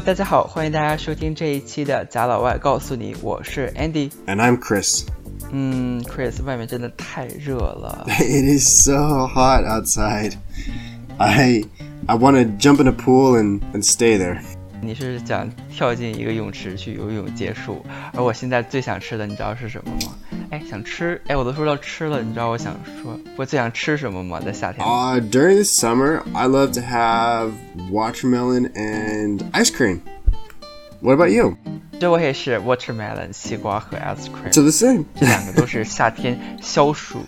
Hello，大家好，欢迎大家收听这一期的贾老外告诉你，我是 Andy。And I'm Chris. 嗯，Chris，外面真的太热了。It is so hot outside. I I want to jump in a pool and, and stay there. 你是想跳进一个泳池去游泳结束？而我现在最想吃的，你知道是什么吗？哎，想吃，哎，我都说到吃了，你知道我想说，我最想吃什么吗？在夏天。Uh, during the summer, I love to have watermelon and ice cream. What about you? 这我也是，watermelon 西瓜和 ice cream，So the same. 这两个都是夏天消暑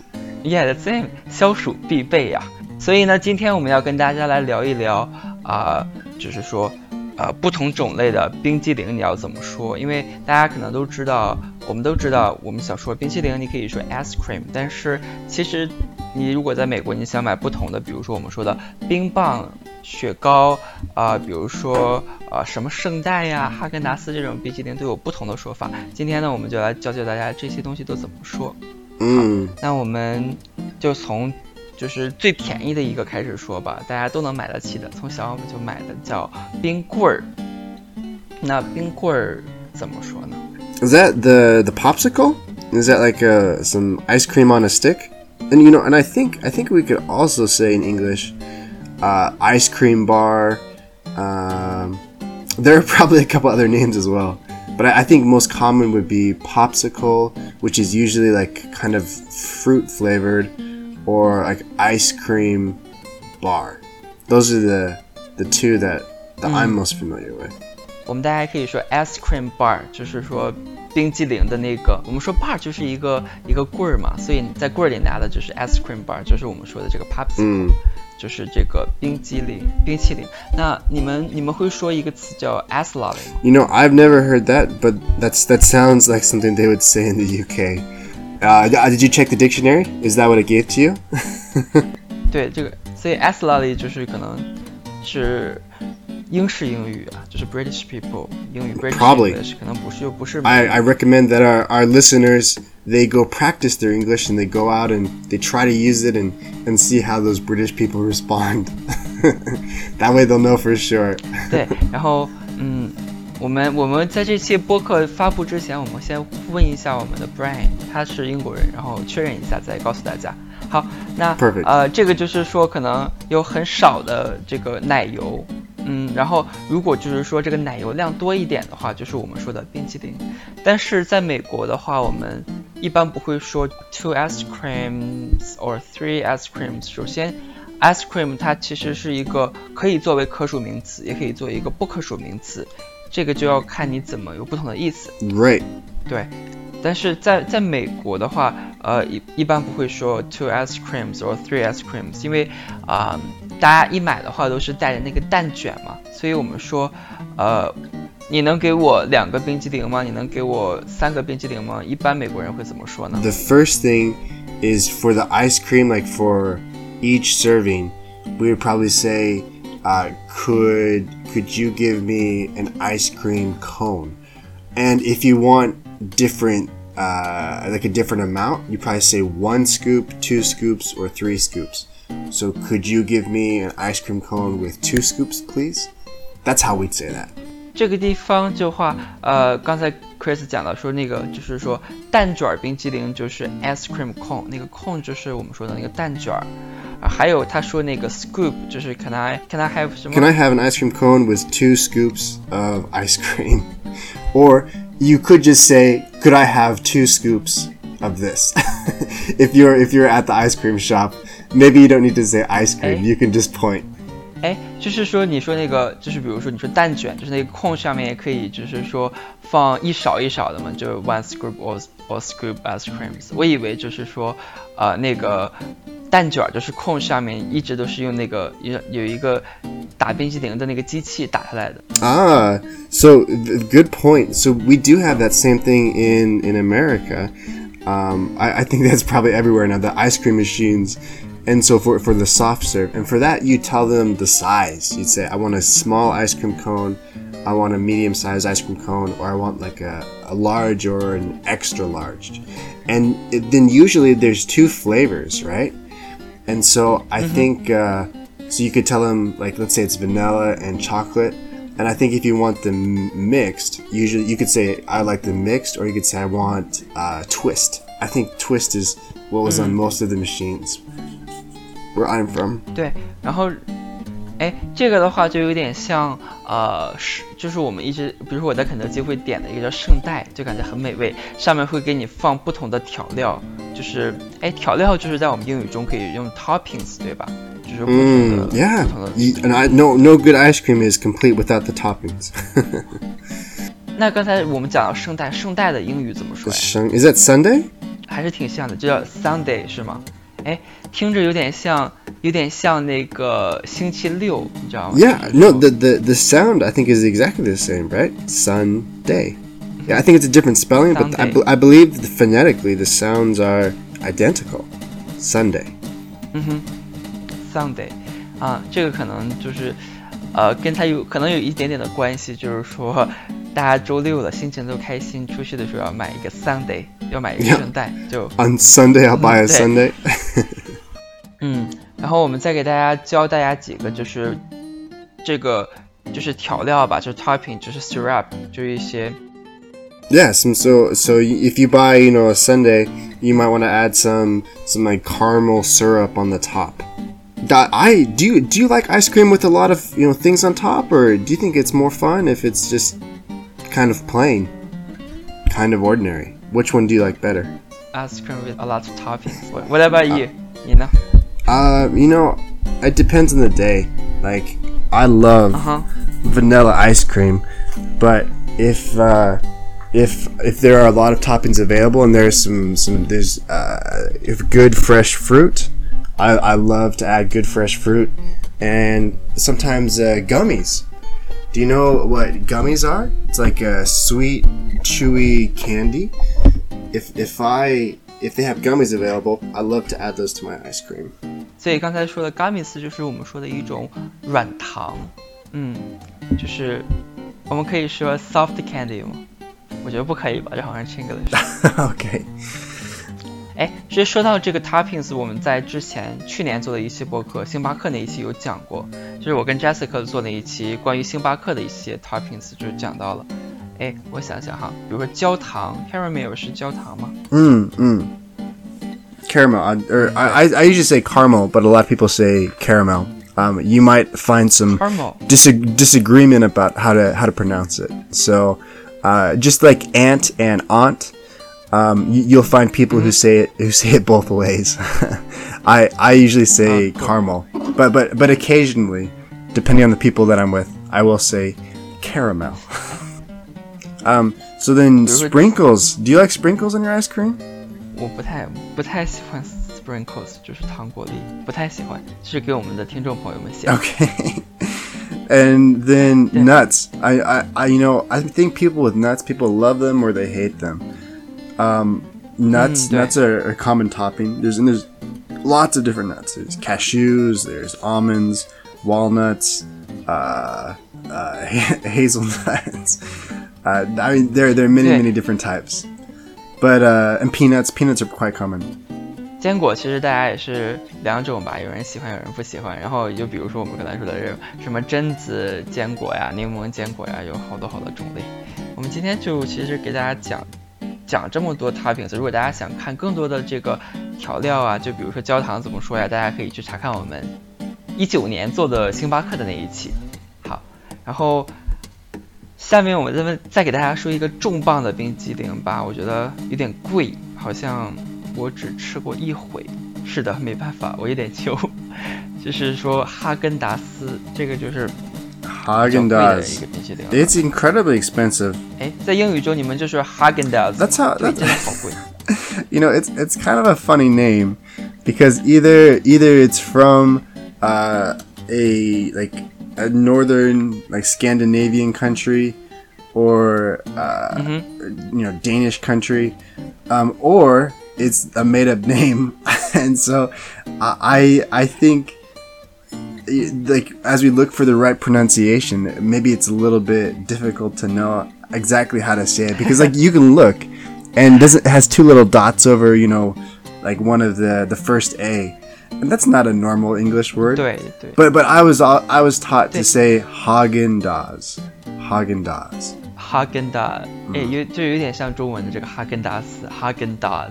，yeah the same 消暑必备呀、所以呢，今天我们要跟大家来聊一聊啊、就是说呃不同种类的冰激凌你要怎么说？因为大家可能都知道，我们都知道，我们想说冰淇淋，你可以说 ice cream，但是其实你如果在美国，你想买不同的，比如说我们说的冰棒。雪糕啊、比如说呃什么圣代呀、哈根达斯这种冰淇淋都有不同的说法。今天呢，我们就来教教大家这些东西都怎么说。Mm. 那我们就从就是最便宜的一个开始说吧，大家都能买得起的，从小我们就买的叫冰棍儿。那冰棍儿怎么说呢？Is that the the popsicle? Is that like uh, some ice cream on a stick? And you know, and I think I think we could also say in English, uh, ice cream bar. Um, there are probably a couple other names as well, but I, I think most common would be popsicle, which is usually like kind of fruit flavored, or like ice cream bar. Those are the the two that that I'm most familiar with. 我们大家可以说 ice cream bar，就是说冰激凌的那个。我们说 bar 就是一个一个棍儿嘛，所以你在棍儿里拿的就是 ice cream bar，就是我们说的这个 popsicle，、嗯就是这个冰激凌、冰淇淋。那你们你们会说一个词叫 ice lolly 吗？ You know, I've never heard that, but that's that sounds like something they would say in the UK. Uh, d- uh, did you check the dictionary? Is that what it gave to you? 对，这个，所以 ice lolly 就是可能是 英式英语啊，就是 British people 英语 British Probably. English 可能不是又不是 I, I recommend that our, our listeners they go practice their English and they go out and they try to use it and, and see how those British people respond. that way they'll know for sure. 对，然后嗯，我们我们在这期播客发布之前，我们先问一下我们的 Brian，他是英国人，然后确认一下再告诉大家。好，那 Perfect 呃，这个就是说可能有很少的这个奶油， 嗯，然后如果就是说这个奶油量多一点的话，就是我们说的冰淇淋。但是在美国的话，我们一般不会说 two ice creams or three ice creams。首先，ice cream 它其实是一个可以作为可数名词，也可以作为一个不可数名词，这个就要看你怎么有不同的意思。Right. 对，但是在在美国的话，呃，一一般不会说 two ice creams or three ice creams，因为啊、大家一买的话都是带着那个蛋卷嘛，所以我们说，呃，你能给我两个冰激凌吗？你能给我三个冰激凌吗？一般美国人会怎么说呢？ The first thing is for the ice cream, like for each serving, we would probably say, uh, "Could could you give me an ice cream cone?" And if you want different, uh, like a different amount, you probably say one scoop, two scoops, or three scoops. So, could you give me an ice cream cone with two scoops, please? That's how we'd say that. 这个地方就话，呃，刚才 Chris 讲到说那个就是说蛋卷儿冰激凌就是 ice cream cone，那个 cone 就是我们说的那个蛋卷儿，啊，还有他说那个 scoop 就是 can I can I have 什么 Can I have an ice cream cone with two scoops of ice cream? Or you could just say, "Could I have two scoops of this?" if you're if you're at the ice cream shop, maybe you don't need to say ice cream. Eh? You can just point. 哎，就是说你说那个就是比如说你说蛋卷，就是那个空上面也可以就是说放一勺一勺的嘛，就 one scoop or or scoop ice creams。我以为就是说，呃，那个蛋卷儿就是空上面一直都是用那个有有一个打冰淇淋的那个机器打下来的。 Ah, so th- good point. So we do have that same thing in in America. Um, I, I think that's probably everywhere now. The ice cream machines, and so for for the soft serve, and for that you tell them the size. You'd say, I want a small ice cream cone, I want a medium sized ice cream cone, or I want like a, a large or an extra large. And it, then usually there's two flavors, right? And so I think uh, so you could tell them like let's say it's vanilla and chocolate. And I think if you want them mixed, usually you could say I like them mixed, or you could say I want uh, twist. I think twist is what was on most of the machines where I'm from. 对，然后，哎，这个的话就有点像，呃，是就是我们一直，比如说我在肯德基会点的一个叫圣代，就感觉很美味，上面会给你放不同的调料，就是，哎，调料就是在我们英语中可以用 toppings，对吧？就是不同的 Mm, yeah. 不同的 You, and I no no good ice cream is complete without the toppings. 那刚才我们讲到圣代，圣代的英语怎么说 is that Sunday? 还是挺像的，就叫 Sunday 是吗？哎，听着有点像，有点像那个星期六，你知道吗？Yeah, no, the the the sound I think is exactly the same, right? Sunday. Mm-hmm. Yeah, I think it's a different spelling, but I, I believe the, phonetically the sounds are identical. Sunday. 嗯哼，Sunday，啊，这个可能就是，呃，跟它有可能有一点点的关系，就是说，大家周六了，心情都开心，出去的时候要买一个 sundae。on Sunday I'll buy a sundae 嗯，然后我们再给大家教大家几个，就是这个就是调料吧，就是 topping，就是 syrup，就是一些。Yes, and so so if you buy you know a sundae, you might want to add some some like caramel syrup on the top. I do you, do you like ice cream with a lot of you know things on top, or do you think it's more fun if it's just kind of plain, kind of ordinary? Which one do you like better? Ice cream with a lot of toppings. What about uh, you? You know? Uh, you know, it depends on the day. Like, I love uh-huh. vanilla ice cream, but if uh, if if there are a lot of toppings available and there's some some there's uh, if good fresh fruit, I, I love to add good fresh fruit and sometimes uh, gummies. Do you know what gummies are? It's like a sweet, chewy candy If if I if they have gummies available, I love to add those to my ice cream. 所以刚才说的 gummies 就是我们说的一种软糖，嗯，就是我们可以说 soft candy 吗？我觉得不可以吧，这好像是 English。okay. 哎，其实说到这个 toppings，我们在之前去年做的一期播客，星巴克那一期有讲过，就是我跟 Jessica 做那一期关于星巴克的一些 toppings，就是讲到了。哎，我想想哈，比如说焦糖，caramel 是焦糖吗？ Mm, mm. Caramel, I, or I, I- I usually say caramel, but a lot of people say caramel. Um, you might find some caramel， dis- disagreement about how to how to pronounce it. So, uh, just like aunt and aunt, um, you, you'll find people who say it who say it both ways. I I usually say Oh, cool. caramel, but but but occasionally, depending on the people that I'm with, I will say caramel. um, so then Very good. sprinkles. Do you like sprinkles on your ice cream? 我不太不太喜欢 sprinkles，就是糖果粒，不太喜欢，是给我们的听众朋友们写的。 Okay. and then nuts. I, I, I, you know, I think people with nuts, people love them or they hate them. Um, nuts, Mm, yeah. nuts are a common topping. There's and there's lots of different nuts. There's cashews, there's almonds, walnuts, uh, uh, hazelnuts. Uh, I mean, there there are many many different types. But uh, and peanuts, peanuts are quite common. 坚果其实大家也是两种吧，有人喜欢，有人不喜欢。然后就比如说我们刚才说的这什么榛子坚果呀、柠檬坚果呀，有好多好多种类。我们今天就其实给大家讲讲这么多 toppings，如果大家想看更多的这个调料啊，就比如说焦糖怎么说呀，大家可以去查看我们一九年做的星巴克的那一期。好，然后下面我们再再给大家说一个重磅的冰激凌吧，我觉得有点贵，好像我只吃过一回。是的，没办法，我有点穷。就是说哈根达斯这个就是比较 Haagen 贵的一 Dazs. 个冰激凌。It's incredibly expensive. 哎，在英语中你们就说哈根达斯，That's how- that's- 真的好贵。you know it's it's kind of a funny name because either either it's from uh, a like a northern like Scandinavian country or uh, you know Danish country um, or it's a made up name. And so I I think like as we look for the right pronunciation maybe it's a little bit difficult to know exactly how to say it because like you can look and doesn't has two little dots over you know like one of the the first a and that's not a normal English word. 对对。But but I was I was taught to say Häagen-Dazs. Hagen Dazs. Häagen-Dazs，哎，有就有点像中文的这个哈根达斯，Häagen mm. eh, Dazs。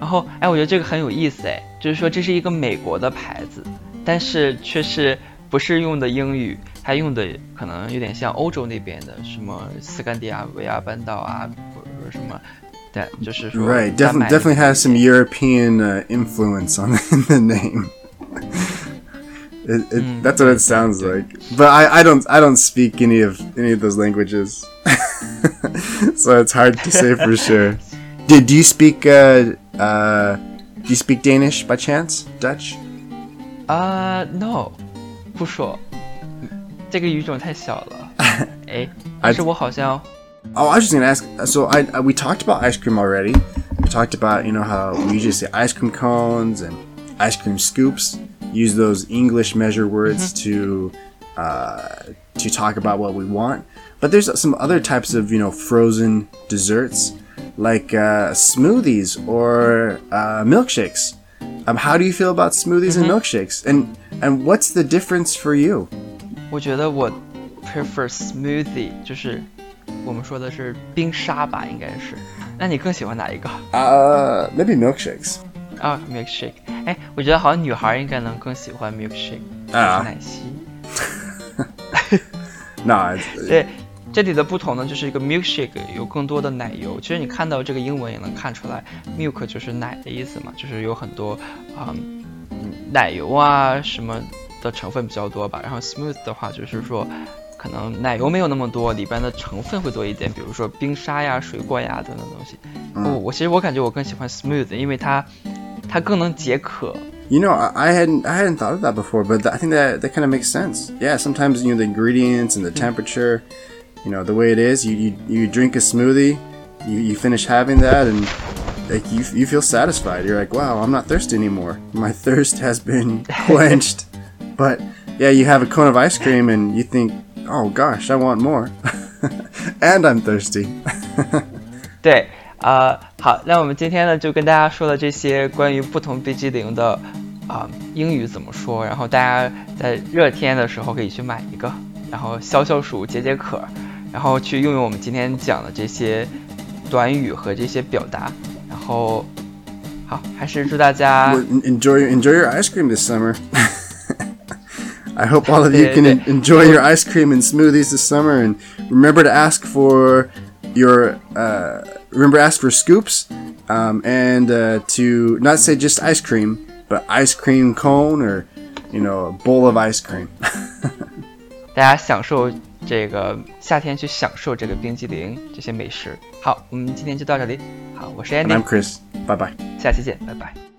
然后哎，我觉得这个很有意思哎，就是说这是一个美国的牌子，但是却是不是用的英语，它用的可能有点像欧洲那边的什么斯堪的亚维亚半岛啊，或者说什么。但就是说 Right, 丹 definitely 麦 definitely 那边 has some European uh, influence on in the name. It, it, that's what it sounds like. But I, I don't I don't speak any of any of those languages, so it's hard to say for sure. Did do you speak uh, uh, do you speak Danish by chance? Dutch? 啊、n o 不说，这个语种太小了，哎，但是我好像 Oh, I was just gonna ask. So I, I we talked about ice cream already. We talked about you know how we usually say ice cream cones and ice cream scoops. Use those English measure words to uh, to talk about what we want. But there's some other types of you know frozen desserts like uh, smoothies or uh, milkshakes. Um, how do you feel about smoothies and milkshakes? And and what's the difference for you? 我觉得我 prefer smoothie，就是 我们说的是冰沙吧，应该是。那你更喜欢哪一个 Uh, maybe milkshakes. 啊？milkshake。哎，我觉得好像女孩应该能更喜欢 milkshake，奶昔。No, it's, 对，这里的不同呢，就是一个 milkshake 有更多的奶油。其实你看到这个英文也能看出来，milk 就是奶的意思嘛，就是有很多啊、嗯奶油啊什么的成分比较多吧。然后 smooth 的话就是说，可能奶油没有那么多，里边的成分会多一点，比如说冰沙呀、水果呀等等东西。我、我其实我感觉我更喜欢 smooth，因为它它更能解渴。 You know, I, I hadn't I hadn't thought of that before, but th- I think that that kind of makes sense. Yeah, sometimes you know the ingredients and the temperature, you know the way it is. You you, you drink a smoothie, you, you finish having that, and like you you feel satisfied. You're like, wow, I'm not thirsty anymore. My thirst has been quenched. but yeah, you have a cone of ice cream, and you think, oh gosh, I want more, and I'm thirsty. 对，啊、好，那我们今天呢就跟大家说了这些关于不同冰激凌的啊、英语怎么说，然后大家在热天的时候可以去买一个，然后消消暑、解解渴，然后去用用我们今天讲的这些短语和这些表达，然后好，还是祝大家 Well, en- enjoy your enjoy your ice cream this summer. I hope all of you Yeah, can yeah. en- enjoy your ice cream and smoothies this summer, and remember to ask for your uh, remember to ask for scoops, um, and uh, to not say just ice cream, but ice cream cone or you know a bowl of ice cream. 大家享受这个夏天去享受这个冰激凌这些美食。好，我们今天就到这里。好，我是 and Andy， I'm Chris. Bye bye. 下期见，拜拜。